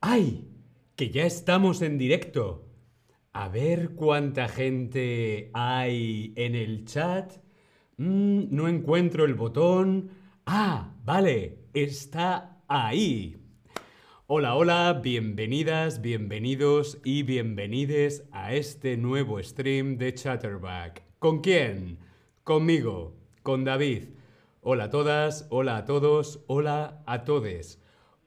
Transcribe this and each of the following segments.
¡Ay! Que ya estamos en directo. A ver cuánta gente hay en el chat. Mm, no encuentro el botón. Ah, vale, está ahí. Hola, hola, bienvenidas, bienvenidos y bienvenides a este nuevo stream de Chatterback. ¿Con quién? Conmigo, con David. Hola a todas, hola a todos, hola a todes.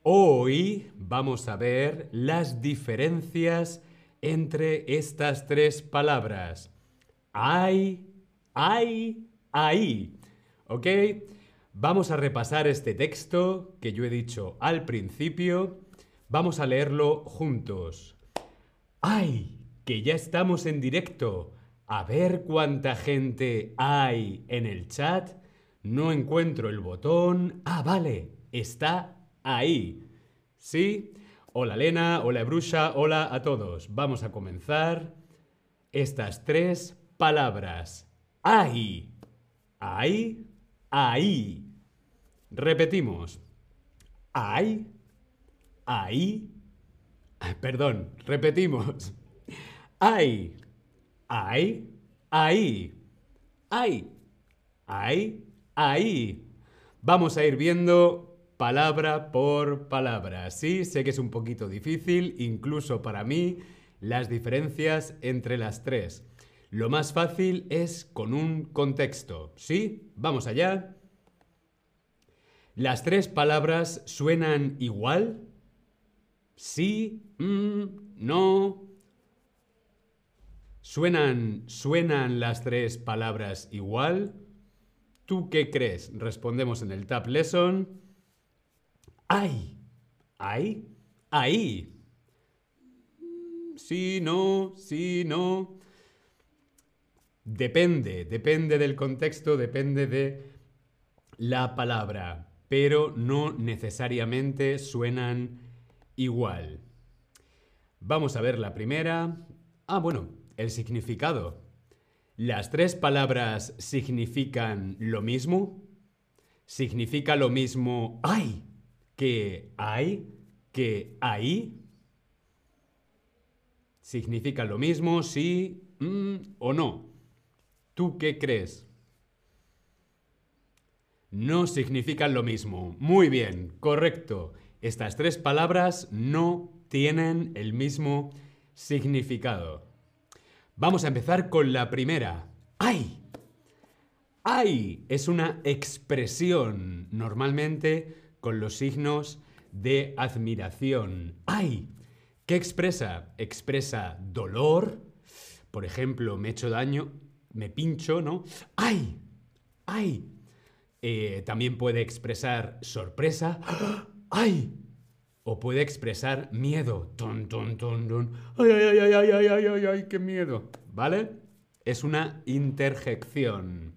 Hoy vamos a ver las diferencias entre estas tres palabras. Hay, hay, ahí. ¿Ok? Vamos a repasar este texto que yo he dicho al principio. Vamos a leerlo juntos. ¡Ay! Que ya estamos en directo. A ver cuánta gente hay en el chat. No encuentro el botón. Ah, vale. Está ahí. ¿Sí? Hola Lena, hola Brusha, hola a todos. Vamos a comenzar estas tres palabras. Ahí, ahí, ahí. Repetimos. Ahí, ahí. Perdón, repetimos. Ahí, ahí, ahí. Ahí, ahí, ahí. Vamos a ir viendo palabra por palabra. Sí, sé que es un poquito difícil, incluso para mí, las diferencias entre las tres. Lo más fácil es con un contexto. ¿Sí? Vamos allá. ¿Las tres palabras suenan igual? Sí, mm, no. ¿Suenan, ¿Suenan las tres palabras igual? ¿Tú qué crees? Respondemos en el Tab Lesson. ¡Ay! ¡Ay! ¡Ahí! Sí, no, sí, no. Depende, depende del contexto, depende de la palabra, pero no necesariamente suenan igual. Vamos a ver la primera. Ah, bueno, el significado. ¿Las tres palabras significan lo mismo? ¿Significa lo mismo ¡ay! Que hay, que ahí, significa lo mismo, sí mm, o no. ¿Tú qué crees? No significan lo mismo. Muy bien, correcto. Estas tres palabras no tienen el mismo significado. Vamos a empezar con la primera. ¡Ay! ¡Ay! Es una expresión normalmente con los signos de admiración. ¡Ay! ¿Qué expresa? Expresa dolor. Por ejemplo, me he hecho daño, me pincho, ¿no? ¡Ay! ¡Ay! Eh, también puede expresar sorpresa. ¡Ay! O puede expresar miedo. ¡Ton, ton, ton, ton! ¡Ay, ay, ay, ay, ay, ay, ay, ay, qué miedo! ¿Vale? Es una interjección.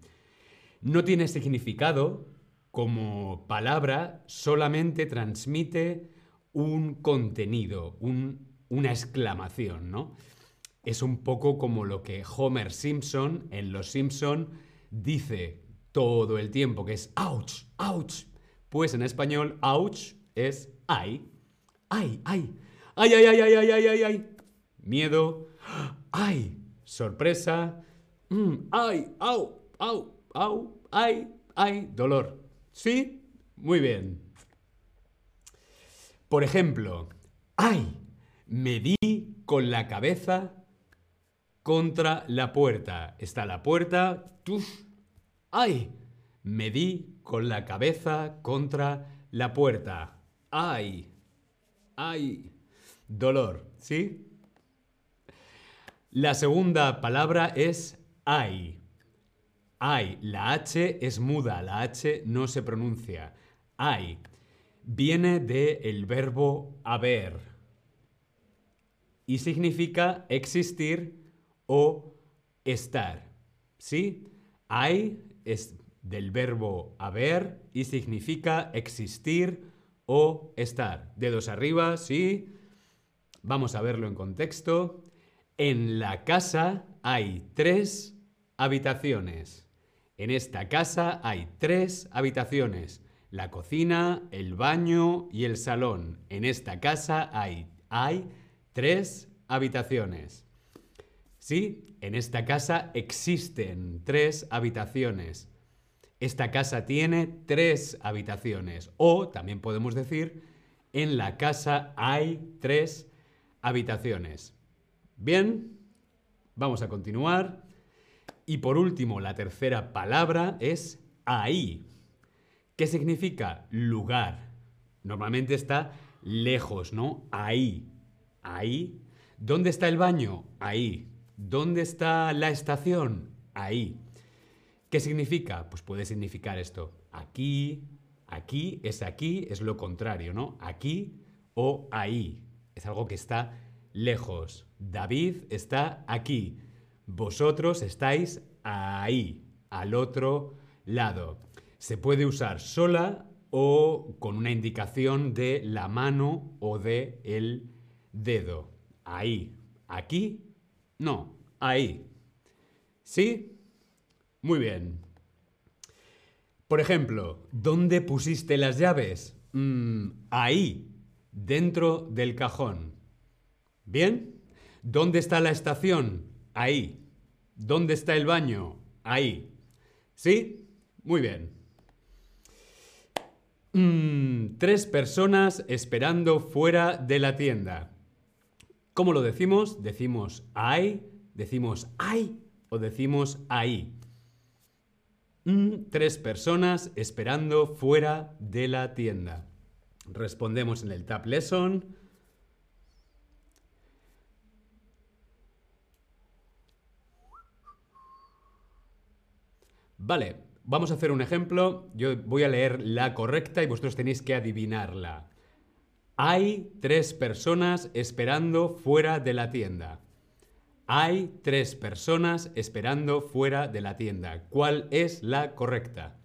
No tiene significado, como palabra solamente transmite un contenido, una exclamación, ¿no? Es un poco como lo que Homer Simpson en Los Simpson dice todo el tiempo, que es ouch, ouch. Pues en español, ouch es ay, ay, ay, ay, ay, ay, ay, ay, ay, ay, ay. Miedo, ay, sorpresa, mm, ay, au, au, au, ay, ay, dolor. ¿Sí? Muy bien. Por ejemplo, ¡ay! Me di con la cabeza contra la puerta. Está la puerta. ¡Tuf! ¡Ay! Me di con la cabeza contra la puerta. ¡Ay! ¡Ay! Dolor. ¿Sí? La segunda palabra es ay. Ay, la H es muda, la H no se pronuncia. Ay viene del el verbo haber y significa existir o estar. ¿Sí? Hay es del verbo haber y significa existir o estar. Dedos arriba, ¿sí? Vamos a verlo en contexto. En la casa hay tres habitaciones. En esta casa hay tres habitaciones. La cocina, el baño y el salón. En esta casa hay, hay tres habitaciones. Sí, en esta casa existen tres habitaciones. Esta casa tiene tres habitaciones. O también podemos decir, en la casa hay tres habitaciones. Bien, vamos a continuar. Y por último, la tercera palabra es ahí. ¿Qué significa lugar? Normalmente está lejos, ¿no? Ahí. Ahí. ¿Dónde está el baño? Ahí. ¿Dónde está la estación? Ahí. ¿Qué significa? Pues puede significar esto. Aquí, aquí es aquí, es lo contrario, ¿no? Aquí o ahí. Es algo que está lejos. David está aquí. Vosotros estáis ahí, al otro lado. Se puede usar sola o con una indicación de la mano o de el dedo. Ahí. Aquí. No. Ahí. ¿Sí? Muy bien. Por ejemplo, ¿dónde pusiste las llaves? Mm, ahí, dentro del cajón. ¿Bien? ¿Dónde está la estación? Ahí. ¿Dónde está el baño? Ahí. ¿Sí? Muy bien. Mm, tres personas esperando fuera de la tienda. ¿Cómo lo decimos? Decimos hay, decimos hay o decimos ahí. Mm, tres personas esperando fuera de la tienda. Respondemos en el Tab Lesson. Vale, vamos a hacer un ejemplo. Yo voy a leer la correcta y vosotros tenéis que adivinarla. Hay tres personas esperando fuera de la tienda. Hay tres personas esperando fuera de la tienda. ¿Cuál es la correcta?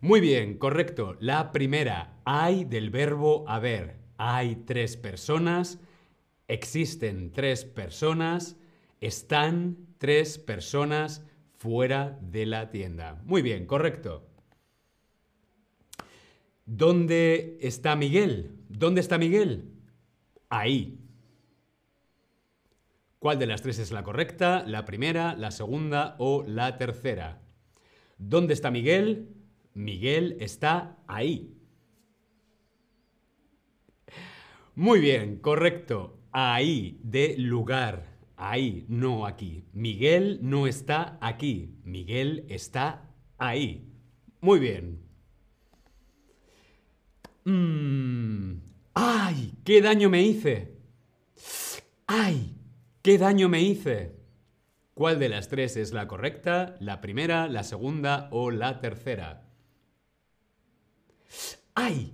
Muy bien, correcto. La primera, hay del verbo haber. Hay tres personas, existen tres personas, están tres personas fuera de la tienda. Muy bien, correcto. ¿Dónde está Miguel? ¿Dónde está Miguel? Ahí. ¿Cuál de las tres es la correcta? ¿La primera, la segunda o la tercera? ¿Dónde está Miguel? Miguel está ahí. Muy bien, correcto. Ahí, de lugar. Ahí, no aquí. Miguel no está aquí. Miguel está ahí. Muy bien. Mm. ¡Ay! ¿Qué daño me hice? ¡Ay! ¿Qué daño me hice? ¿Cuál de las tres es la correcta? ¿La primera, la segunda o la tercera? ¡Ay!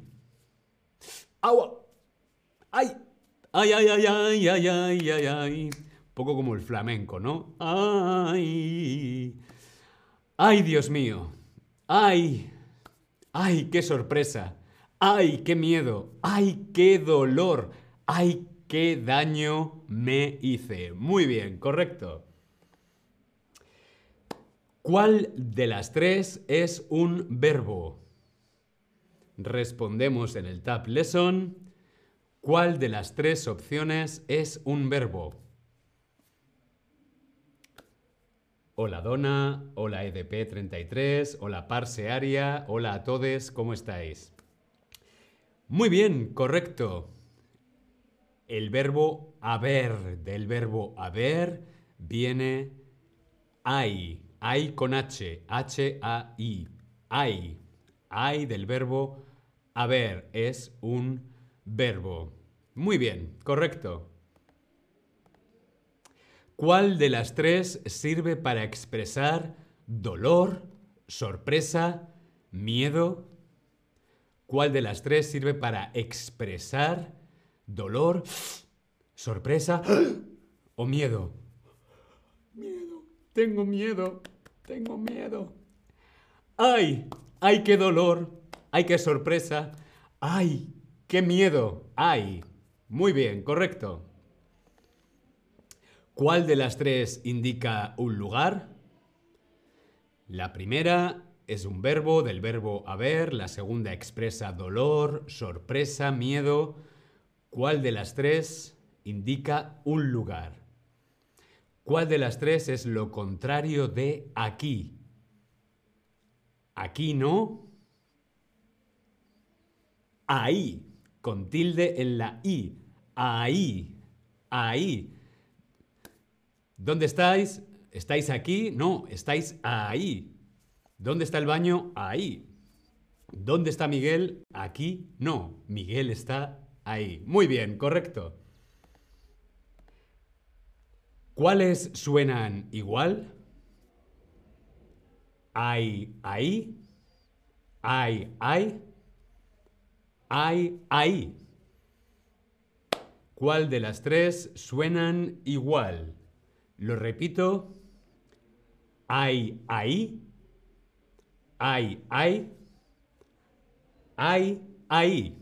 ¡Agua! ¡Ay! ¡Ay, ay, ay, ay, ay, ay, ay, ay! Poco como el flamenco, ¿no? ¡Ay! ¡Ay, Dios mío! ¡Ay! ¡Ay, qué sorpresa! ¡Ay, qué miedo! ¡Ay, qué dolor! ¡Ay, ¿Qué daño me hice? Muy bien, correcto. ¿Cuál de las tres es un verbo? Respondemos en el Tab Lesson. ¿Cuál de las tres opciones es un verbo? Hola Dona, hola EDP33, hola Parsearia, hola a todos, ¿cómo estáis? Muy bien, correcto. El verbo haber, del verbo haber, viene hay. Hay con H, H-A-I. Hay. Hay del verbo haber. Es un verbo. Muy bien, correcto. ¿Cuál de las tres sirve para expresar dolor, sorpresa, miedo? ¿Cuál de las tres sirve para expresar dolor, sorpresa o miedo. Miedo. Tengo miedo. Tengo miedo. ¡Ay! ¡Ay, qué dolor! ¡Ay, qué sorpresa! ¡Ay, qué miedo! ¡Ay! Muy bien, correcto. ¿Cuál de las tres indica un lugar? La primera, es un verbo, del verbo haber, la segunda expresa dolor, sorpresa, miedo. ¿Cuál de las tres indica un lugar? ¿Cuál de las tres es lo contrario de aquí? Aquí no. Ahí, con tilde en la i. Ahí, ahí. ¿Dónde estáis? ¿Estáis aquí? No, estáis ahí. ¿Dónde está el baño? Ahí. ¿Dónde está Miguel? Aquí. No, Miguel está ahí. Muy bien, correcto. ¿Cuáles suenan igual? Hay, ahí. Hay, hay. Hay, ahí. ¿Cuál de las tres suenan igual? Lo repito. Hay, ahí. Hay, hay. Hay.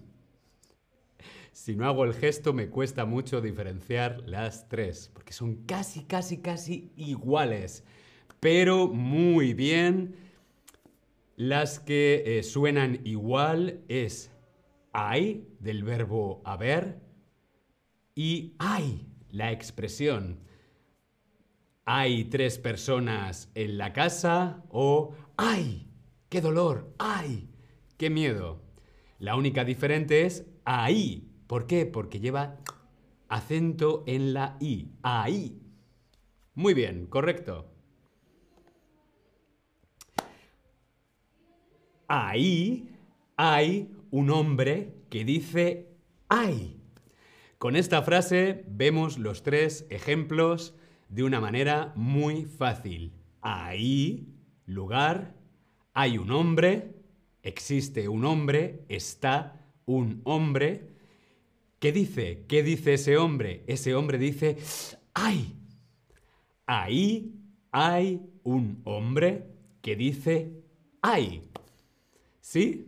Si no hago el gesto me cuesta mucho diferenciar las tres, porque son casi, casi, casi iguales. Pero muy bien. Las que eh, suenan igual es hay del verbo haber y hay, la expresión. Hay tres personas en la casa o hay, qué dolor, ay, qué miedo. La única diferente es ahí. ¿Por qué? Porque lleva acento en la i. Ahí. Muy bien, correcto. Ahí hay un hombre que dice ay. Con esta frase vemos los tres ejemplos de una manera muy fácil. Ahí, lugar, hay un hombre, existe un hombre, está un hombre. ¿Qué dice? ¿Qué dice ese hombre? Ese hombre dice, ¡ay! Ahí hay un hombre que dice, ¡ay! ¿Sí?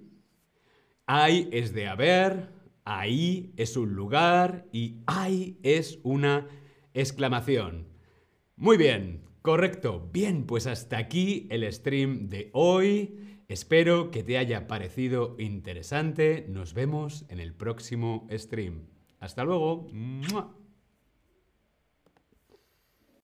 Hay es de haber, ahí es un lugar y hay es una exclamación. Muy bien, correcto. Bien, pues hasta aquí el stream de hoy. Espero que te haya parecido interesante. Nos vemos en el próximo stream. Hasta luego.